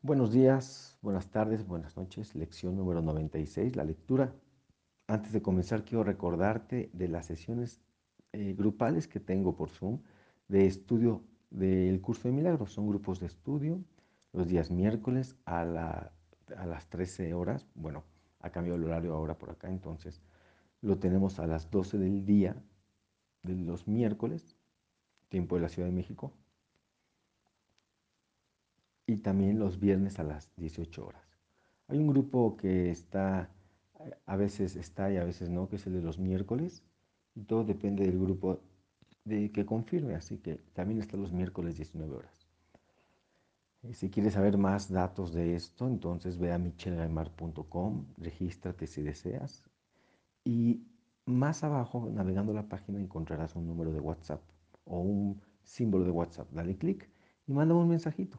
Buenos días, buenas tardes, buenas noches. Lección número 96, la lectura. Antes de comenzar, quiero recordarte de las sesiones eh, grupales que tengo por Zoom de estudio del curso de milagros. Son grupos de estudio los días miércoles a, a las 13 horas. Bueno, ha cambiado el horario ahora por acá, entonces lo tenemos a las 12 del día de los miércoles, tiempo de la Ciudad de México, y también los viernes a las 18 horas. Hay un grupo que está, a veces está y a veces no, que es el de los miércoles, y todo depende del grupo de que confirme, así que también está los miércoles 19 horas. Eh, si quieres saber más datos de esto, entonces ve a michelgaimar.com, regístrate si deseas, y más abajo, navegando la página, encontrarás un número de WhatsApp o un símbolo de WhatsApp. Dale clic y manda un mensajito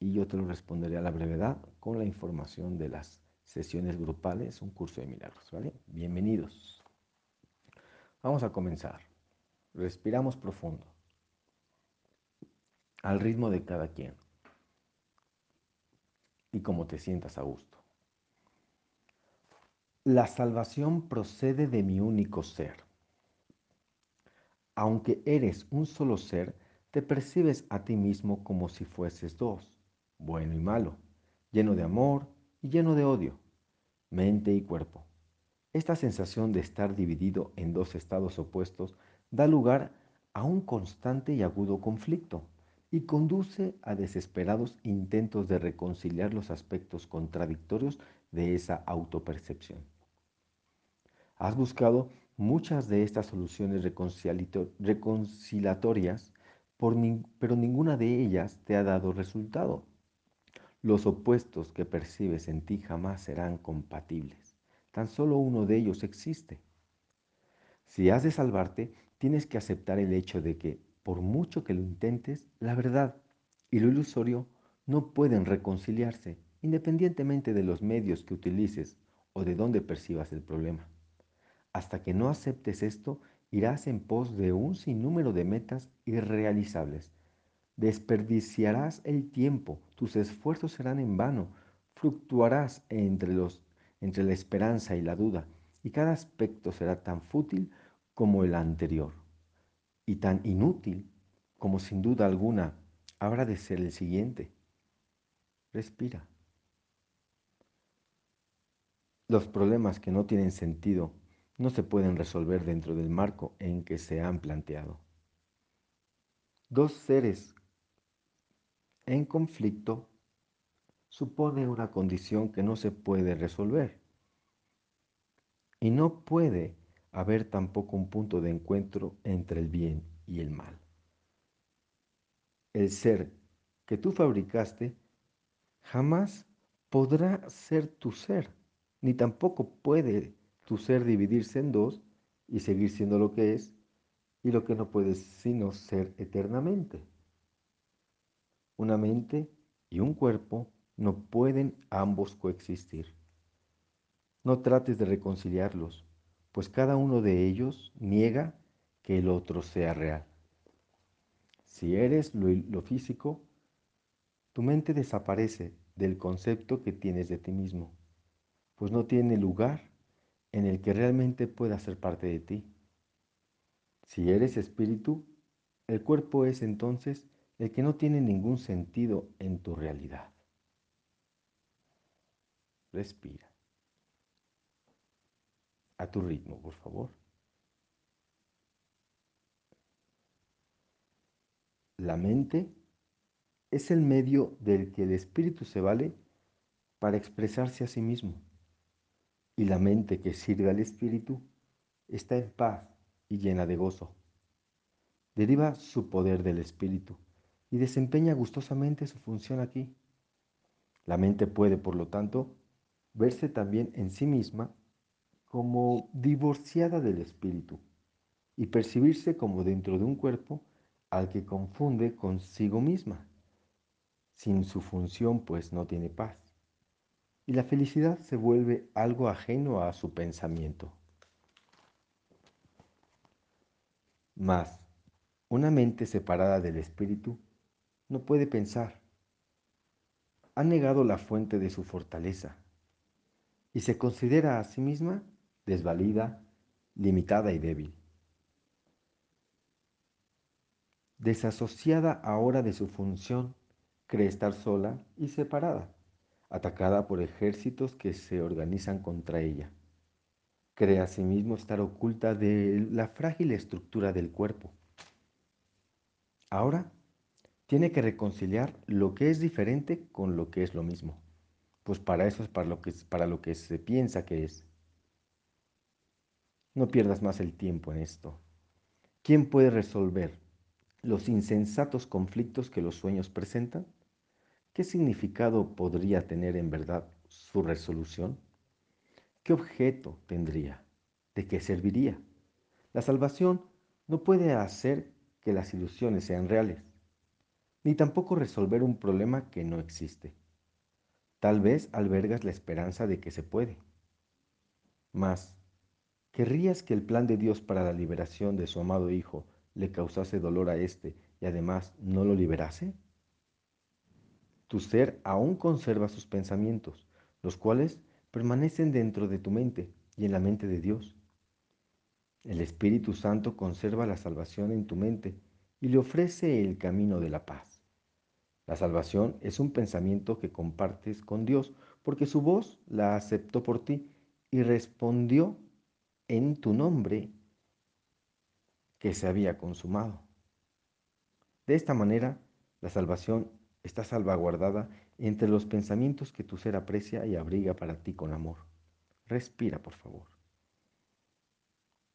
y yo te lo responderé a la brevedad con la información de las sesiones grupales, un curso de milagros. Bienvenidos. Vamos a comenzar. Respiramos profundo, al ritmo de cada quien y como te sientas a gusto. La salvación procede de mi único ser. Aunque eres un solo ser, te percibes a ti mismo como si fueses dos bueno y malo, lleno de amor y lleno de odio, mente y cuerpo. Esta sensación de estar dividido en dos estados opuestos da lugar a un constante y agudo conflicto y conduce a desesperados intentos de reconciliar los aspectos contradictorios de esa autopercepción. Has buscado muchas de estas soluciones reconciliatorias, pero ninguna de ellas te ha dado resultado. Los opuestos que percibes en ti jamás serán compatibles. Tan solo uno de ellos existe. Si has de salvarte, tienes que aceptar el hecho de que, por mucho que lo intentes, la verdad y lo ilusorio no pueden reconciliarse, independientemente de los medios que utilices o de dónde percibas el problema. Hasta que no aceptes esto, irás en pos de un sinnúmero de metas irrealizables Desperdiciarás el tiempo, tus esfuerzos serán en vano, fluctuarás entre, los, entre la esperanza y la duda, y cada aspecto será tan fútil como el anterior, y tan inútil como sin duda alguna habrá de ser el siguiente. Respira. Los problemas que no tienen sentido no se pueden resolver dentro del marco en que se han planteado. Dos seres en conflicto supone una condición que no se puede resolver. Y no puede haber tampoco un punto de encuentro entre el bien y el mal. El ser que tú fabricaste jamás podrá ser tu ser, ni tampoco puede tu ser dividirse en dos y seguir siendo lo que es y lo que no puede sino ser eternamente. Una mente y un cuerpo no pueden ambos coexistir. No trates de reconciliarlos, pues cada uno de ellos niega que el otro sea real. Si eres lo, físico, tu mente desaparece del concepto que tienes de ti mismo, pues no tiene lugar en el que realmente pueda ser parte de ti. Si eres espíritu, el cuerpo es entonces el que no tiene ningún sentido en tu realidad. Respira. A tu ritmo, por favor. La mente es el medio del que el espíritu se vale para expresarse a sí mismo. Y la mente que sirve al espíritu está en paz y llena de gozo. Deriva su poder del espíritu y desempeña gustosamente su función aquí. La mente puede, por lo tanto, verse también en sí misma como divorciada del espíritu y percibirse como dentro de un cuerpo al que confunde consigo misma. Sin su función, pues no tiene paz. Y la felicidad se vuelve algo ajeno a su pensamiento. Mas, una mente separada del espíritu no puede pensar. ha negado la fuente de su fortaleza y se considera a sí misma desvalida, limitada y débil. Desasociada ahora de su función, cree estar sola y separada, atacada por ejércitos que se organizan contra ella. Cree asimismo estar oculta de la frágil estructura del cuerpo. Ahora tiene que reconciliar lo que es diferente con lo que es lo mismo, pues para eso es para lo que, para lo que se piensa que es. No pierdas más el tiempo en esto. ¿Quién puede resolver los insensatos conflictos que los sueños presentan? ¿Qué significado podría tener en verdad su resolución? ¿Qué objeto tendría? ¿De qué serviría? La salvación no puede hacer que las ilusiones sean reales, ni tampoco resolver un problema que no existe. Tal vez albergas la esperanza de que se puede. Mas, ¿querrías que el plan de Dios para la liberación de su amado Hijo le causase dolor a éste y además no lo liberase? Tu ser aún conserva sus pensamientos, los cuales permanecen dentro de tu mente y en la mente de Dios. El Espíritu Santo conserva la salvación en tu mente y le ofrece el camino de la paz. La salvación es un pensamiento que compartes con Dios porque su voz la aceptó por ti y respondió en tu nombre que se había consumado. De esta manera, la salvación está salvaguardada entre los pensamientos que tu ser aprecia y abriga para ti con amor. Respira, por favor.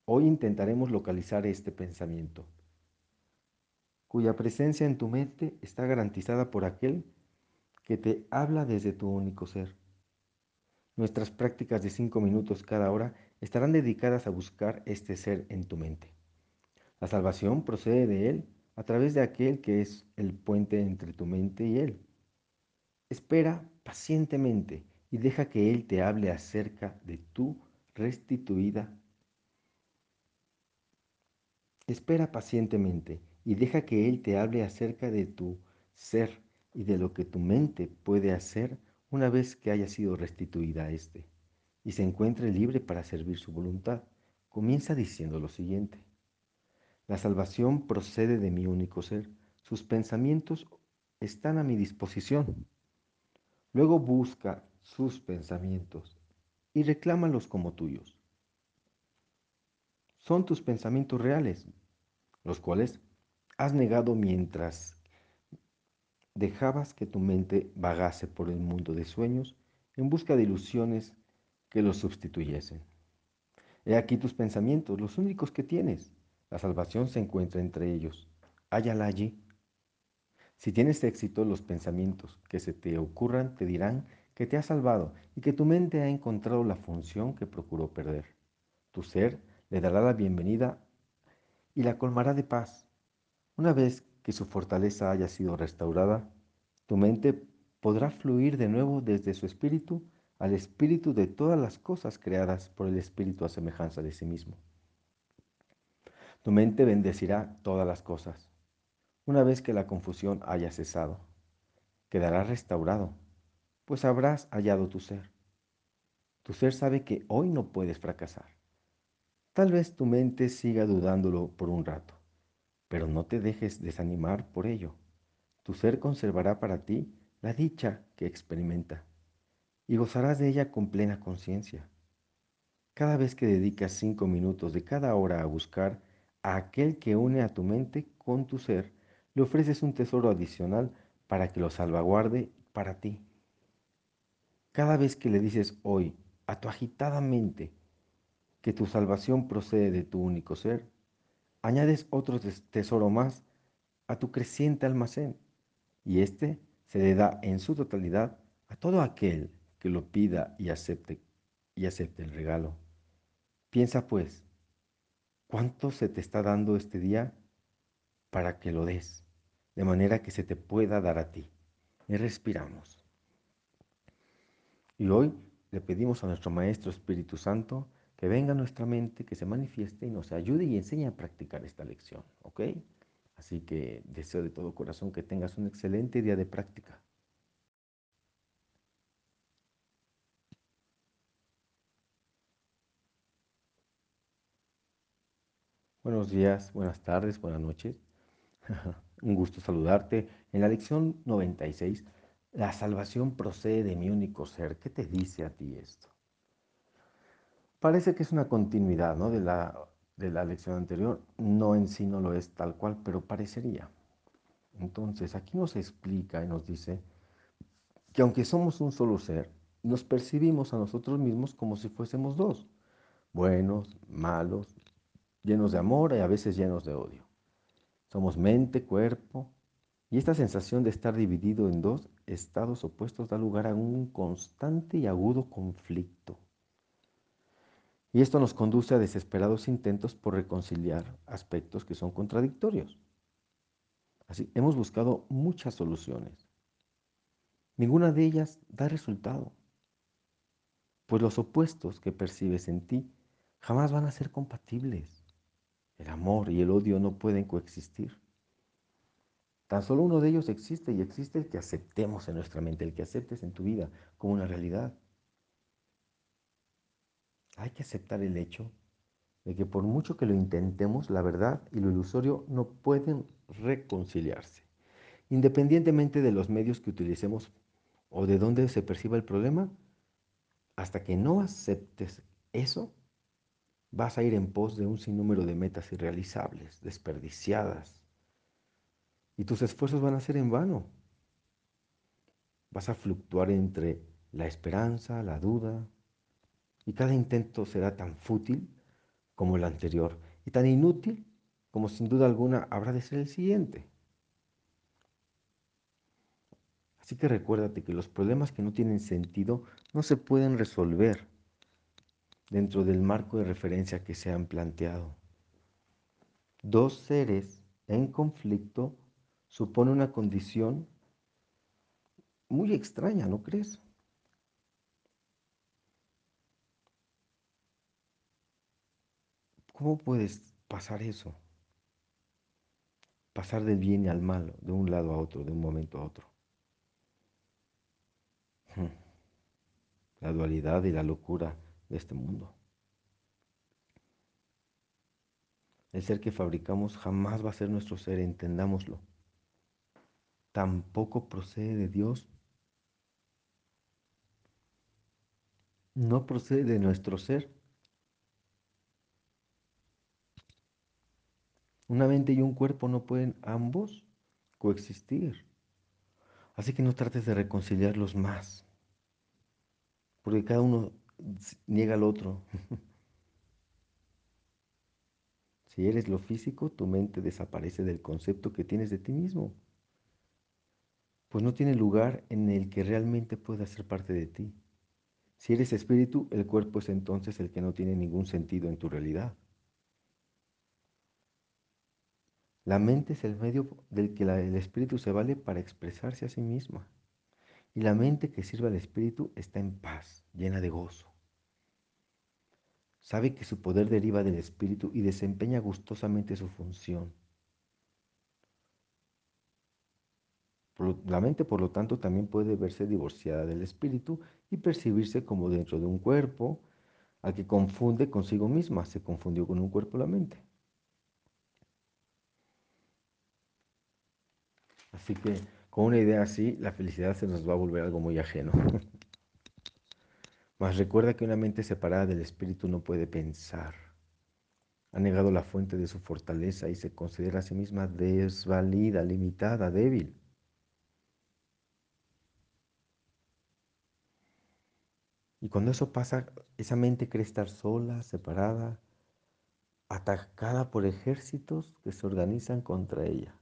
Hoy intentaremos localizar este pensamiento, cuya presencia en tu mente está garantizada por aquel que te habla desde tu único ser. Nuestras prácticas de cinco minutos cada hora estarán dedicadas a buscar este ser en tu mente. La salvación procede de él a través de aquel que es el puente entre tu mente y Él. Espera pacientemente y deja que Él te hable acerca de tu restituida. Espera pacientemente y deja que Él te hable acerca de tu ser y de lo que tu mente puede hacer una vez que haya sido restituida a éste y se encuentre libre para servir su voluntad. Comienza diciendo lo siguiente. La salvación procede de mi único ser. Sus pensamientos están a mi disposición. Luego busca sus pensamientos y reclámalos como tuyos. Son tus pensamientos reales, los cuales has negado mientras dejabas que tu mente vagase por el mundo de sueños en busca de ilusiones que los sustituyesen. He aquí tus pensamientos, los únicos que tienes. La salvación se encuentra entre ellos. Hállala allí. Si tienes éxito, los pensamientos que se te ocurran te dirán que te has salvado y que tu mente ha encontrado la función que procuró perder. Tu ser le dará la bienvenida y la colmará de paz. Una vez que su fortaleza haya sido restaurada, tu mente podrá fluir de nuevo desde su espíritu al espíritu de todas las cosas creadas por el espíritu a semejanza de sí mismo. Tu mente bendecirá todas las cosas. Una vez que la confusión haya cesado, quedará restaurado, pues habrás hallado tu ser. Tu ser sabe que hoy no puedes fracasar. Tal vez tu mente siga dudándolo por un rato, pero no te dejes desanimar por ello. Tu ser conservará para ti la dicha que experimenta y gozarás de ella con plena conciencia. Cada vez que dedicas cinco minutos de cada hora a buscar a aquel que une a tu mente con tu ser, le ofreces un tesoro adicional para que lo salvaguarde para ti. Cada vez que le dices hoy a tu agitada mente que tu salvación procede de tu único ser, añades otro tesoro más a tu creciente almacén y éste se le da en su totalidad a todo aquel que lo pida y acepte y acepte el regalo. Piensa pues ¿Cuánto se te está dando este día para que lo des? De manera que se te pueda dar a ti. Y respiramos. Y hoy le pedimos a nuestro Maestro Espíritu Santo que venga a nuestra mente, que se manifieste y nos ayude y enseñe a practicar esta lección, ¿ok? Así que deseo de todo corazón que tengas un excelente día de práctica. Buenos días, buenas tardes, buenas noches. un gusto saludarte. En la lección 96, la salvación procede de mi único ser. ¿Qué te dice a ti esto? Parece que es una continuidad ¿no? de, la, de la lección anterior. No en sí no lo es tal cual, pero parecería. Entonces, aquí nos explica y nos dice que aunque somos un solo ser, nos percibimos a nosotros mismos como si fuésemos dos, buenos, malos, llenos de amor y a veces llenos de odio. Somos mente, cuerpo, y esta sensación de estar dividido en dos estados opuestos da lugar a un constante y agudo conflicto. Y esto nos conduce a desesperados intentos por reconciliar aspectos que son contradictorios. Así, hemos buscado muchas soluciones. Ninguna de ellas da resultado, pues los opuestos que percibes en ti jamás van a ser compatibles. El amor y el odio no pueden coexistir. Tan solo uno de ellos existe y existe el que aceptemos en nuestra mente, el que aceptes en tu vida como una realidad. Hay que aceptar el hecho de que por mucho que lo intentemos, la verdad y lo ilusorio no pueden reconciliarse. Independientemente de los medios que utilicemos o de dónde se perciba el problema, hasta que no aceptes eso, vas a ir en pos de un sinnúmero de metas irrealizables, desperdiciadas. Y tus esfuerzos van a ser en vano. Vas a fluctuar entre la esperanza, la duda, y cada intento será tan fútil como el anterior y tan inútil como sin duda alguna habrá de ser el siguiente. Así que recuérdate que los problemas que no tienen sentido no se pueden resolver dentro del marco de referencia que se han planteado. Dos seres en conflicto supone una condición muy extraña, ¿no crees? ¿Cómo puedes pasar eso? Pasar del bien al mal, de un lado a otro, de un momento a otro. Hmm. La dualidad y la locura de este mundo. El ser que fabricamos jamás va a ser nuestro ser, entendámoslo. Tampoco procede de Dios. No procede de nuestro ser. Una mente y un cuerpo no pueden ambos coexistir. Así que no trates de reconciliarlos más, porque cada uno niega al otro. si eres lo físico, tu mente desaparece del concepto que tienes de ti mismo, pues no tiene lugar en el que realmente pueda ser parte de ti. Si eres espíritu, el cuerpo es entonces el que no tiene ningún sentido en tu realidad. La mente es el medio del que el espíritu se vale para expresarse a sí misma. Y la mente que sirve al espíritu está en paz, llena de gozo. Sabe que su poder deriva del espíritu y desempeña gustosamente su función. La mente, por lo tanto, también puede verse divorciada del espíritu y percibirse como dentro de un cuerpo al que confunde consigo misma. Se confundió con un cuerpo la mente. Así que con una idea así, la felicidad se nos va a volver algo muy ajeno. Mas recuerda que una mente separada del espíritu no puede pensar. Ha negado la fuente de su fortaleza y se considera a sí misma desvalida, limitada, débil. Y cuando eso pasa, esa mente cree estar sola, separada, atacada por ejércitos que se organizan contra ella.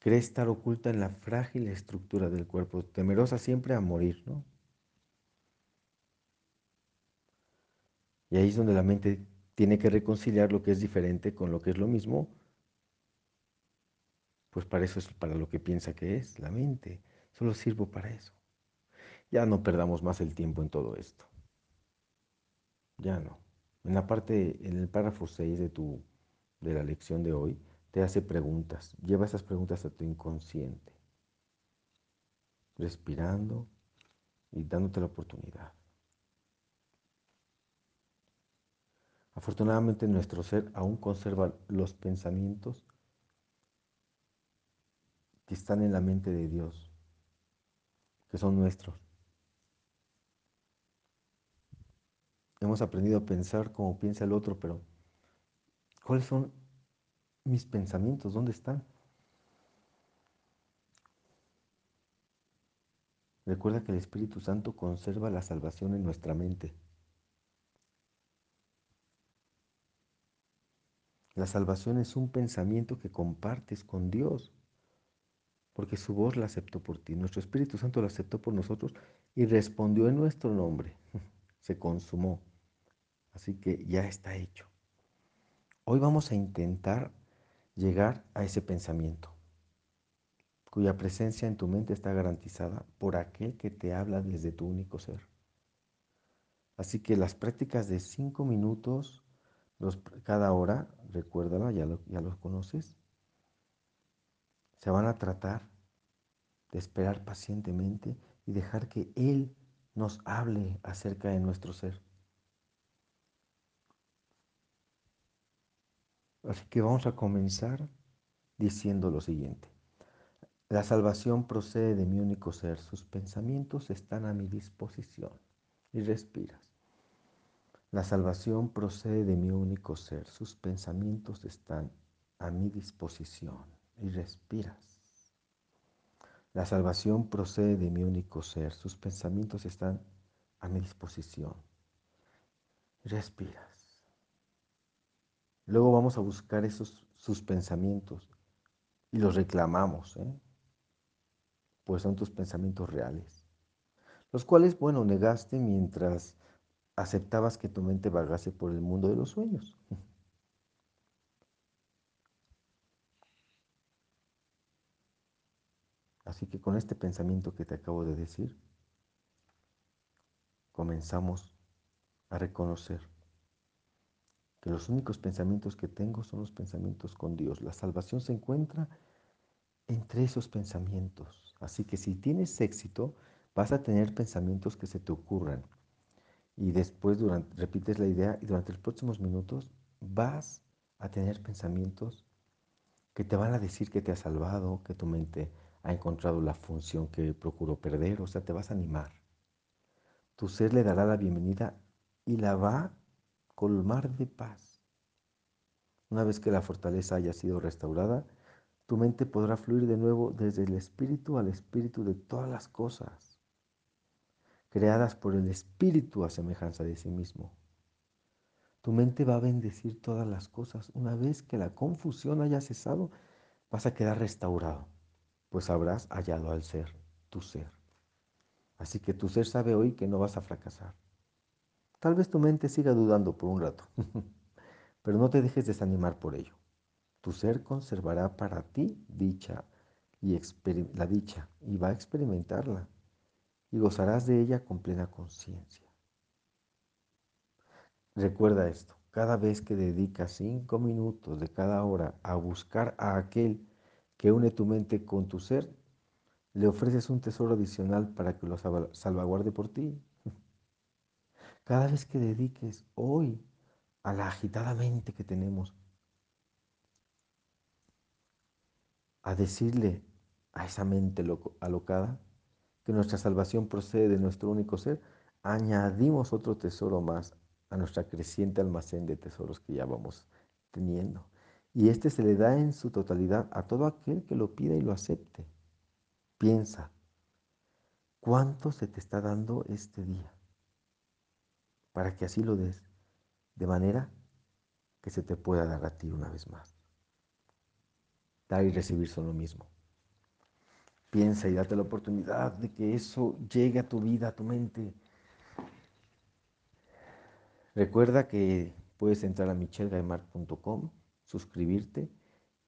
Cree estar oculta en la frágil estructura del cuerpo, temerosa siempre a morir, ¿no? Y ahí es donde la mente tiene que reconciliar lo que es diferente con lo que es lo mismo, pues para eso es para lo que piensa que es la mente. Solo sirvo para eso. Ya no perdamos más el tiempo en todo esto. Ya no. En la parte, en el párrafo 6 de tu de la lección de hoy, te hace preguntas. Lleva esas preguntas a tu inconsciente. Respirando y dándote la oportunidad. Afortunadamente nuestro ser aún conserva los pensamientos que están en la mente de Dios, que son nuestros. Hemos aprendido a pensar como piensa el otro, pero ¿cuáles son mis pensamientos? ¿Dónde están? Recuerda que el Espíritu Santo conserva la salvación en nuestra mente. La salvación es un pensamiento que compartes con Dios, porque su voz la aceptó por ti. Nuestro Espíritu Santo la aceptó por nosotros y respondió en nuestro nombre. Se consumó. Así que ya está hecho. Hoy vamos a intentar llegar a ese pensamiento, cuya presencia en tu mente está garantizada por aquel que te habla desde tu único ser. Así que las prácticas de cinco minutos cada hora, recuérdala, ya lo, ya lo conoces, se van a tratar de esperar pacientemente y dejar que Él nos hable acerca de nuestro ser. Así que vamos a comenzar diciendo lo siguiente. La salvación procede de mi único ser. Sus pensamientos están a mi disposición. Y respiras. La salvación procede de mi único ser. Sus pensamientos están a mi disposición. Y respiras. La salvación procede de mi único ser. Sus pensamientos están a mi disposición. Respiras. Luego vamos a buscar esos sus pensamientos y los reclamamos, ¿eh? pues son tus pensamientos reales, los cuales, bueno, negaste mientras aceptabas que tu mente vagase por el mundo de los sueños. Así que con este pensamiento que te acabo de decir, comenzamos a reconocer que los únicos pensamientos que tengo son los pensamientos con Dios. La salvación se encuentra entre esos pensamientos. Así que si tienes éxito, vas a tener pensamientos que se te ocurran. Y después durante, repites la idea y durante los próximos minutos vas a tener pensamientos que te van a decir que te ha salvado, que tu mente ha encontrado la función que procuró perder, o sea, te vas a animar. Tu ser le dará la bienvenida y la va colmar de paz. Una vez que la fortaleza haya sido restaurada, tu mente podrá fluir de nuevo desde el espíritu al espíritu de todas las cosas, creadas por el espíritu a semejanza de sí mismo. Tu mente va a bendecir todas las cosas. Una vez que la confusión haya cesado, vas a quedar restaurado, pues habrás hallado al ser, tu ser. Así que tu ser sabe hoy que no vas a fracasar. Tal vez tu mente siga dudando por un rato, pero no te dejes desanimar por ello. Tu ser conservará para ti dicha y la dicha y va a experimentarla y gozarás de ella con plena conciencia. Recuerda esto, cada vez que dedicas cinco minutos de cada hora a buscar a aquel que une tu mente con tu ser, le ofreces un tesoro adicional para que lo salvaguarde por ti. Cada vez que dediques hoy a la agitada mente que tenemos, a decirle a esa mente alocada que nuestra salvación procede de nuestro único ser, añadimos otro tesoro más a nuestra creciente almacén de tesoros que ya vamos teniendo. Y este se le da en su totalidad a todo aquel que lo pida y lo acepte. Piensa, ¿cuánto se te está dando este día? Para que así lo des, de manera que se te pueda dar a ti una vez más. Dar y recibir son lo mismo. Piensa y date la oportunidad de que eso llegue a tu vida, a tu mente. Recuerda que puedes entrar a michelgaimar.com, suscribirte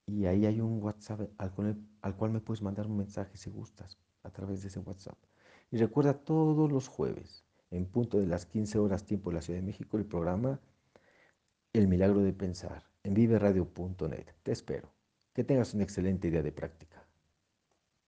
y ahí hay un WhatsApp al cual, al cual me puedes mandar un mensaje si gustas a través de ese WhatsApp. Y recuerda todos los jueves en punto de las 15 horas tiempo de la Ciudad de México, el programa El Milagro de Pensar en viveradio.net. Te espero. Que tengas una excelente idea de práctica.